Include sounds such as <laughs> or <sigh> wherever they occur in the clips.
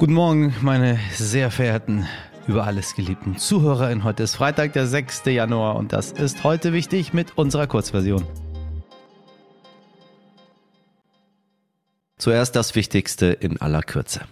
Guten Morgen, meine sehr verehrten, über alles geliebten ZuhörerInnen. Heute ist Freitag, der 6. Januar und das ist heute wichtig mit unserer Kurzversion. Zuerst das Wichtigste in aller Kürze.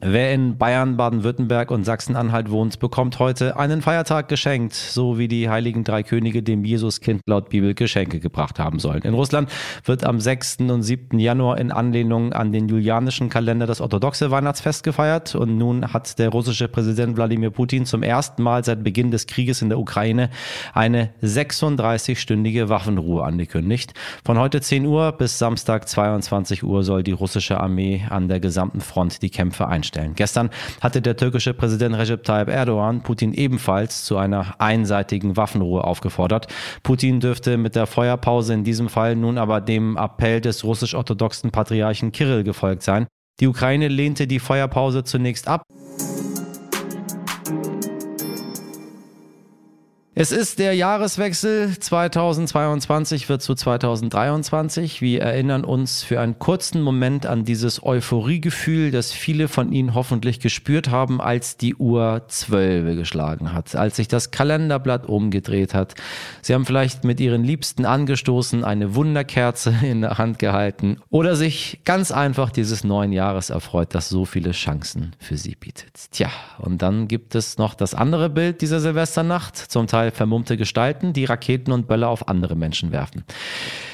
Wer in Bayern, Baden-Württemberg und Sachsen-Anhalt wohnt, bekommt heute einen Feiertag geschenkt, so wie die heiligen drei Könige dem Jesuskind laut Bibel Geschenke gebracht haben sollen. In Russland wird am 6. und 7. Januar in Anlehnung an den julianischen Kalender das orthodoxe Weihnachtsfest gefeiert und nun hat der russische Präsident Wladimir Putin zum ersten Mal seit Beginn des Krieges in der Ukraine eine 36-stündige Waffenruhe angekündigt. Von heute 10 Uhr bis Samstag 22 Uhr soll die russische Armee an der gesamten Front die Kämpfe einstellen stellen. Gestern hatte der türkische Präsident Recep Tayyip Erdogan Putin ebenfalls zu einer einseitigen Waffenruhe aufgefordert. Putin dürfte mit der Feuerpause in diesem Fall nun aber dem Appell des russisch-orthodoxen Patriarchen Kirill gefolgt sein. Die Ukraine lehnte die Feuerpause zunächst ab. Es ist der Jahreswechsel 2022 wird zu 2023. Wir erinnern uns für einen kurzen Moment an dieses Euphoriegefühl, das viele von Ihnen hoffentlich gespürt haben, als die Uhr 12 geschlagen hat, als sich das Kalenderblatt umgedreht hat. Sie haben vielleicht mit Ihren Liebsten angestoßen, eine Wunderkerze <laughs> in der Hand gehalten oder sich ganz einfach dieses neuen Jahres erfreut, das so viele Chancen für Sie bietet. Tja, und dann gibt es noch das andere Bild dieser Silvesternacht, zum Teil vermummte Gestalten, die Raketen und Böller auf andere Menschen werfen.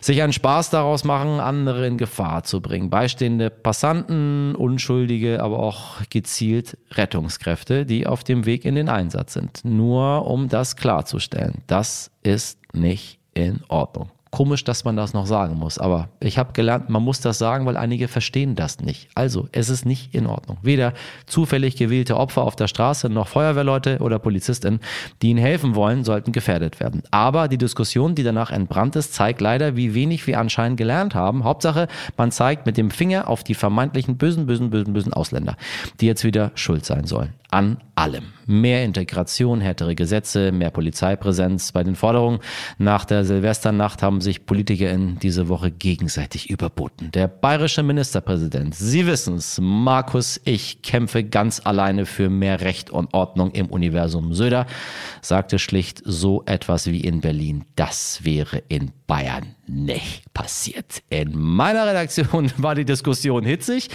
Sich einen Spaß daraus machen, andere in Gefahr zu bringen. Beistehende Passanten, Unschuldige, aber auch gezielt Rettungskräfte, die auf dem Weg in den Einsatz sind. Nur um das klarzustellen, das ist nicht in Ordnung. Komisch, dass man das noch sagen muss, aber ich habe gelernt, man muss das sagen, weil einige verstehen das nicht. Also, es ist nicht in Ordnung. Weder zufällig gewählte Opfer auf der Straße noch Feuerwehrleute oder Polizistinnen, die ihnen helfen wollen, sollten gefährdet werden. Aber die Diskussion, die danach entbrannt ist, zeigt leider, wie wenig wir anscheinend gelernt haben. Hauptsache, man zeigt mit dem Finger auf die vermeintlichen bösen, bösen, bösen, bösen Ausländer, die jetzt wieder schuld sein sollen an allem. Mehr Integration, härtere Gesetze, mehr Polizeipräsenz. Bei den Forderungen nach der Silvesternacht haben sich PolitikerInnen diese Woche gegenseitig überboten. Der bayerische Ministerpräsident, Sie wissen's, Markus, ich kämpfe ganz alleine für mehr Recht und Ordnung im Universum Söder, sagte schlicht so etwas wie in Berlin. Das wäre in Bayern nicht passiert. In meiner Redaktion <laughs> war die Diskussion hitzig.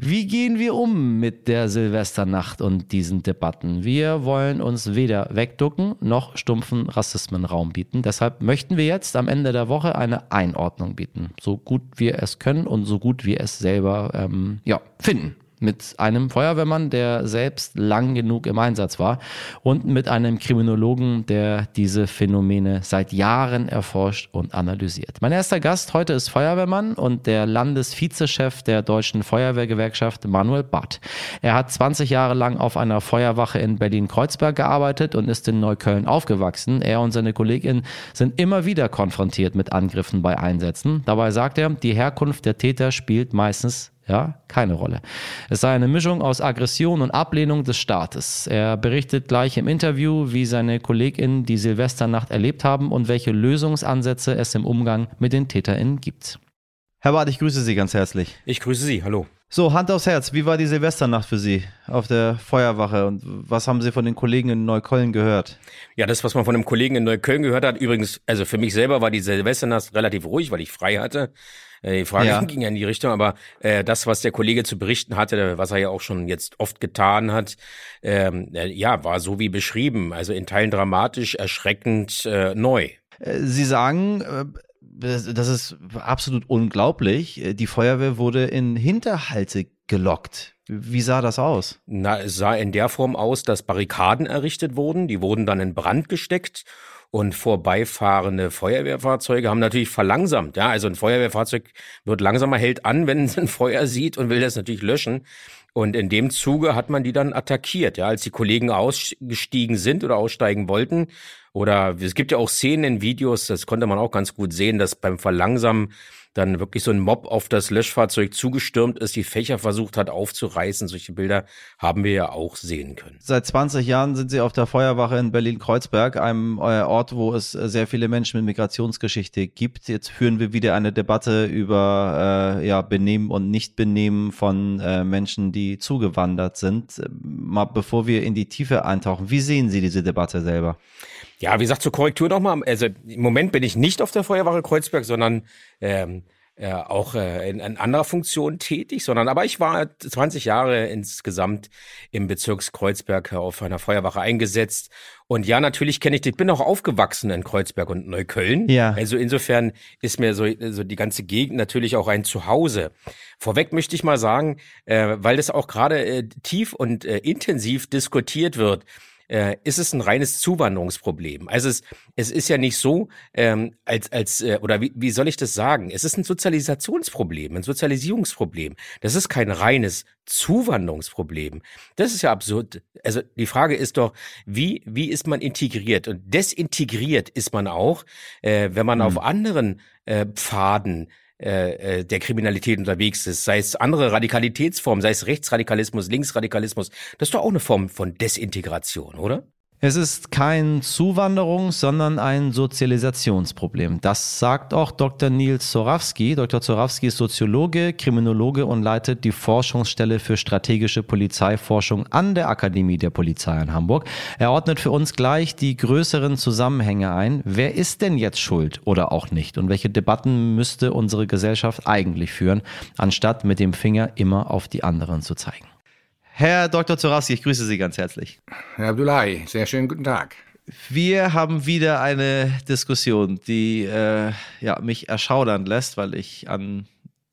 Wie gehen wir um mit der Silvesternacht und diesen Debatten? Wir wollen uns weder wegducken noch stumpfen Rassismenraum bieten. Deshalb möchten wir jetzt am Ende der Woche eine Einordnung bieten. So gut wir es können und so gut wir es selber ähm, ja, finden mit einem Feuerwehrmann, der selbst lang genug im Einsatz war und mit einem Kriminologen, der diese Phänomene seit Jahren erforscht und analysiert. Mein erster Gast heute ist Feuerwehrmann und der Landesvizechef der Deutschen Feuerwehrgewerkschaft Manuel Barth. Er hat 20 Jahre lang auf einer Feuerwache in Berlin-Kreuzberg gearbeitet und ist in Neukölln aufgewachsen. Er und seine Kollegin sind immer wieder konfrontiert mit Angriffen bei Einsätzen. Dabei sagt er, die Herkunft der Täter spielt meistens ja, keine Rolle. Es sei eine Mischung aus Aggression und Ablehnung des Staates. Er berichtet gleich im Interview, wie seine KollegInnen die Silvesternacht erlebt haben und welche Lösungsansätze es im Umgang mit den TäterInnen gibt. Herr Barth, ich grüße Sie ganz herzlich. Ich grüße Sie, hallo. So, Hand aufs Herz, wie war die Silvesternacht für Sie auf der Feuerwache und was haben Sie von den Kollegen in Neukölln gehört? Ja, das, was man von einem Kollegen in Neukölln gehört hat, übrigens, also für mich selber war die Silvesternacht relativ ruhig, weil ich frei hatte. Äh, die Frage ja. <laughs> ging ja in die Richtung, aber äh, das, was der Kollege zu berichten hatte, was er ja auch schon jetzt oft getan hat, ähm, äh, ja, war so wie beschrieben, also in Teilen dramatisch, erschreckend äh, neu. Äh, Sie sagen, äh, das ist absolut unglaublich. Die Feuerwehr wurde in Hinterhalte gelockt. Wie sah das aus? Na, es sah in der Form aus, dass Barrikaden errichtet wurden. Die wurden dann in Brand gesteckt und vorbeifahrende Feuerwehrfahrzeuge haben natürlich verlangsamt. Ja, also ein Feuerwehrfahrzeug wird langsamer, hält an, <laughs> wenn es ein Feuer sieht und will das natürlich löschen. Und in dem Zuge hat man die dann attackiert. Ja, als die Kollegen ausgestiegen sind oder aussteigen wollten, oder es gibt ja auch Szenen in Videos, das konnte man auch ganz gut sehen, dass beim Verlangsamen dann wirklich so ein Mob auf das Löschfahrzeug zugestürmt ist, die Fächer versucht hat aufzureißen. Solche Bilder haben wir ja auch sehen können. Seit 20 Jahren sind Sie auf der Feuerwache in Berlin-Kreuzberg, einem äh, Ort, wo es sehr viele Menschen mit Migrationsgeschichte gibt. Jetzt führen wir wieder eine Debatte über äh, ja, Benehmen und Nichtbenehmen von äh, Menschen, die zugewandert sind. Mal bevor wir in die Tiefe eintauchen, wie sehen Sie diese Debatte selber? Ja, wie gesagt, zur Korrektur nochmal. Also im Moment bin ich nicht auf der Feuerwache Kreuzberg, sondern ähm, äh, auch äh, in, in anderer Funktion tätig, sondern aber ich war 20 Jahre insgesamt im Bezirkskreuzberg auf einer Feuerwache eingesetzt. Und ja, natürlich kenne ich, ich bin auch aufgewachsen in Kreuzberg und Neukölln. Ja. Also insofern ist mir so, so die ganze Gegend natürlich auch ein Zuhause. Vorweg möchte ich mal sagen, äh, weil das auch gerade äh, tief und äh, intensiv diskutiert wird äh, ist es ein reines Zuwanderungsproblem. Also es, es ist ja nicht so, ähm, als, als äh, oder wie, wie soll ich das sagen? Es ist ein Sozialisationsproblem, ein Sozialisierungsproblem. Das ist kein reines Zuwanderungsproblem. Das ist ja absurd. Also die Frage ist doch, wie, wie ist man integriert? Und desintegriert ist man auch, äh, wenn man hm. auf anderen äh, Pfaden äh, äh, der Kriminalität unterwegs ist, sei es andere Radikalitätsformen, sei es Rechtsradikalismus, Linksradikalismus, das ist doch auch eine Form von Desintegration, oder? Es ist kein Zuwanderungs-, sondern ein Sozialisationsproblem. Das sagt auch Dr. Nils Zorawski. Dr. Zorawski ist Soziologe, Kriminologe und leitet die Forschungsstelle für strategische Polizeiforschung an der Akademie der Polizei in Hamburg. Er ordnet für uns gleich die größeren Zusammenhänge ein. Wer ist denn jetzt schuld oder auch nicht? Und welche Debatten müsste unsere Gesellschaft eigentlich führen, anstatt mit dem Finger immer auf die anderen zu zeigen? Herr Dr. Zorawski, ich grüße Sie ganz herzlich. Herr Abdullahi, sehr schönen guten Tag. Wir haben wieder eine Diskussion, die äh, ja, mich erschaudern lässt, weil ich an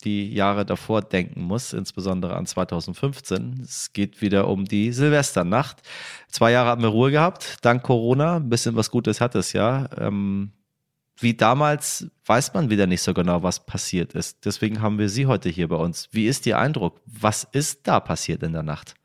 die Jahre davor denken muss, insbesondere an 2015. Es geht wieder um die Silvesternacht. Zwei Jahre haben wir Ruhe gehabt, dank Corona. Ein bisschen was Gutes hat es ja. Ähm, wie damals weiß man wieder nicht so genau, was passiert ist. Deswegen haben wir Sie heute hier bei uns. Wie ist Ihr Eindruck? Was ist da passiert in der Nacht?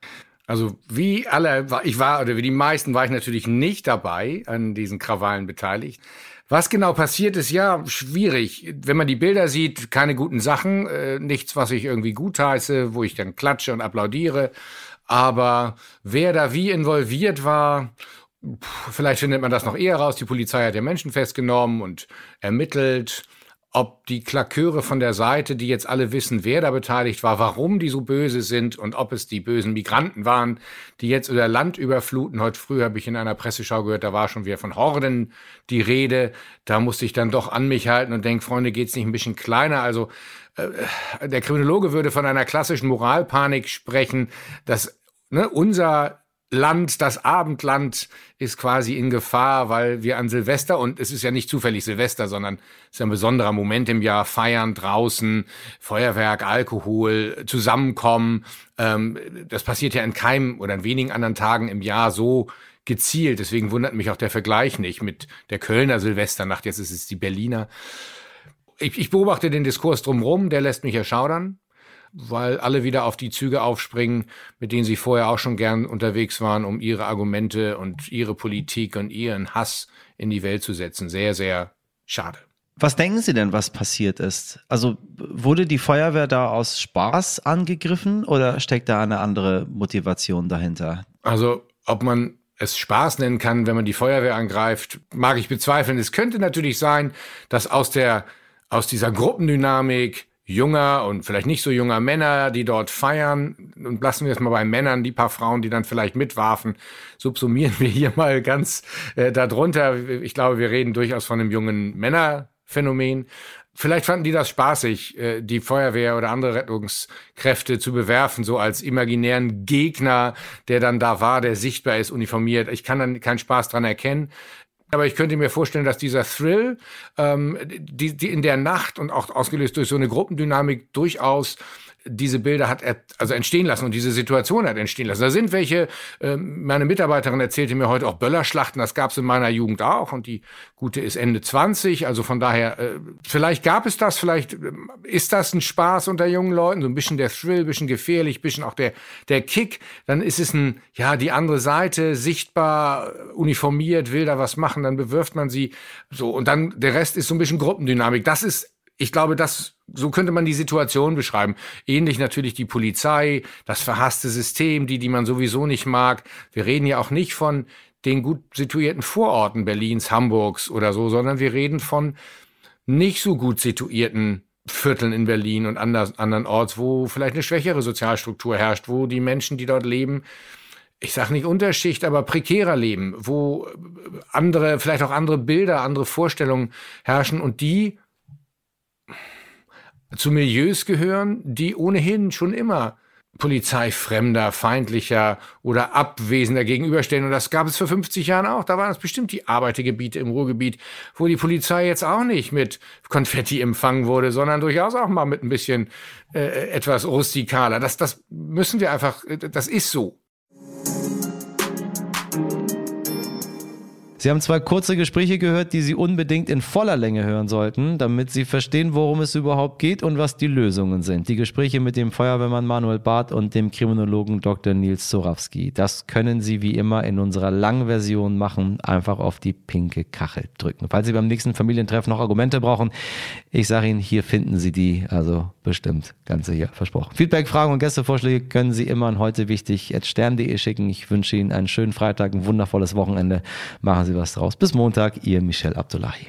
Also wie alle, ich war oder wie die meisten war ich natürlich nicht dabei an diesen Krawallen beteiligt. Was genau passiert ist, ja, schwierig. Wenn man die Bilder sieht, keine guten Sachen, äh, nichts, was ich irgendwie gutheiße, wo ich dann klatsche und applaudiere. Aber wer da wie involviert war Vielleicht findet man das noch eher raus. Die Polizei hat ja Menschen festgenommen und ermittelt, ob die Klaköre von der Seite, die jetzt alle wissen, wer da beteiligt war, warum die so böse sind und ob es die bösen Migranten waren, die jetzt über Land überfluten. Heute früh habe ich in einer Presseschau gehört, da war schon wieder von Horden die Rede. Da musste ich dann doch an mich halten und denke, Freunde, geht's nicht ein bisschen kleiner? Also äh, der Kriminologe würde von einer klassischen Moralpanik sprechen, dass ne, unser Land, das Abendland ist quasi in Gefahr, weil wir an Silvester, und es ist ja nicht zufällig Silvester, sondern es ist ein besonderer Moment im Jahr, feiern draußen, Feuerwerk, Alkohol, zusammenkommen. Ähm, das passiert ja in keinem oder in wenigen anderen Tagen im Jahr so gezielt. Deswegen wundert mich auch der Vergleich nicht mit der Kölner Silvesternacht. Jetzt ist es die Berliner. Ich, ich beobachte den Diskurs drumherum, der lässt mich erschaudern weil alle wieder auf die Züge aufspringen, mit denen sie vorher auch schon gern unterwegs waren, um ihre Argumente und ihre Politik und ihren Hass in die Welt zu setzen. Sehr, sehr schade. Was denken Sie denn, was passiert ist? Also wurde die Feuerwehr da aus Spaß angegriffen oder steckt da eine andere Motivation dahinter? Also ob man es Spaß nennen kann, wenn man die Feuerwehr angreift, mag ich bezweifeln. Es könnte natürlich sein, dass aus der aus dieser Gruppendynamik junger und vielleicht nicht so junger Männer, die dort feiern. Und lassen wir es mal bei Männern, die paar Frauen, die dann vielleicht mitwarfen, subsumieren wir hier mal ganz äh, darunter. Ich glaube, wir reden durchaus von einem jungen Männerphänomen. Vielleicht fanden die das spaßig, äh, die Feuerwehr oder andere Rettungskräfte zu bewerfen, so als imaginären Gegner, der dann da war, der sichtbar ist, uniformiert. Ich kann dann keinen Spaß dran erkennen. Aber ich könnte mir vorstellen, dass dieser Thrill, ähm, die, die in der Nacht und auch ausgelöst durch so eine Gruppendynamik durchaus diese Bilder hat also entstehen lassen und diese Situation hat entstehen lassen. Da sind welche, äh, meine Mitarbeiterin erzählte mir heute auch Böllerschlachten, das gab es in meiner Jugend auch und die gute ist Ende 20, also von daher, äh, vielleicht gab es das, vielleicht äh, ist das ein Spaß unter jungen Leuten, so ein bisschen der Thrill, ein bisschen gefährlich, ein bisschen auch der, der Kick, dann ist es ein, ja, die andere Seite, sichtbar, uniformiert, will da was machen, dann bewirft man sie, so und dann der Rest ist so ein bisschen Gruppendynamik. Das ist ich glaube, das, so könnte man die Situation beschreiben. Ähnlich natürlich die Polizei, das verhasste System, die, die man sowieso nicht mag. Wir reden ja auch nicht von den gut situierten Vororten Berlins, Hamburgs oder so, sondern wir reden von nicht so gut situierten Vierteln in Berlin und anders, anderen Orts, wo vielleicht eine schwächere Sozialstruktur herrscht, wo die Menschen, die dort leben, ich sage nicht Unterschicht, aber prekärer leben, wo andere, vielleicht auch andere Bilder, andere Vorstellungen herrschen und die zu Milieus gehören, die ohnehin schon immer polizeifremder, feindlicher oder abwesender gegenüberstehen. Und das gab es vor 50 Jahren auch. Da waren es bestimmt die Arbeitergebiete im Ruhrgebiet, wo die Polizei jetzt auch nicht mit Konfetti empfangen wurde, sondern durchaus auch mal mit ein bisschen äh, etwas rustikaler. Das, das müssen wir einfach, das ist so. Sie haben zwei kurze Gespräche gehört, die Sie unbedingt in voller Länge hören sollten, damit Sie verstehen, worum es überhaupt geht und was die Lösungen sind. Die Gespräche mit dem Feuerwehrmann Manuel Barth und dem Kriminologen Dr. Nils Zorawski. Das können Sie wie immer in unserer langen Version machen. Einfach auf die pinke Kachel drücken. Falls Sie beim nächsten Familientreffen noch Argumente brauchen, ich sage Ihnen, hier finden Sie die. Also bestimmt ganz sicher versprochen. Feedback, Fragen und Gästevorschläge können Sie immer an heute wichtig stern.de schicken. Ich wünsche Ihnen einen schönen Freitag, ein wundervolles Wochenende. Machen Sie was draus. Bis Montag, Ihr Michel Abdullahi.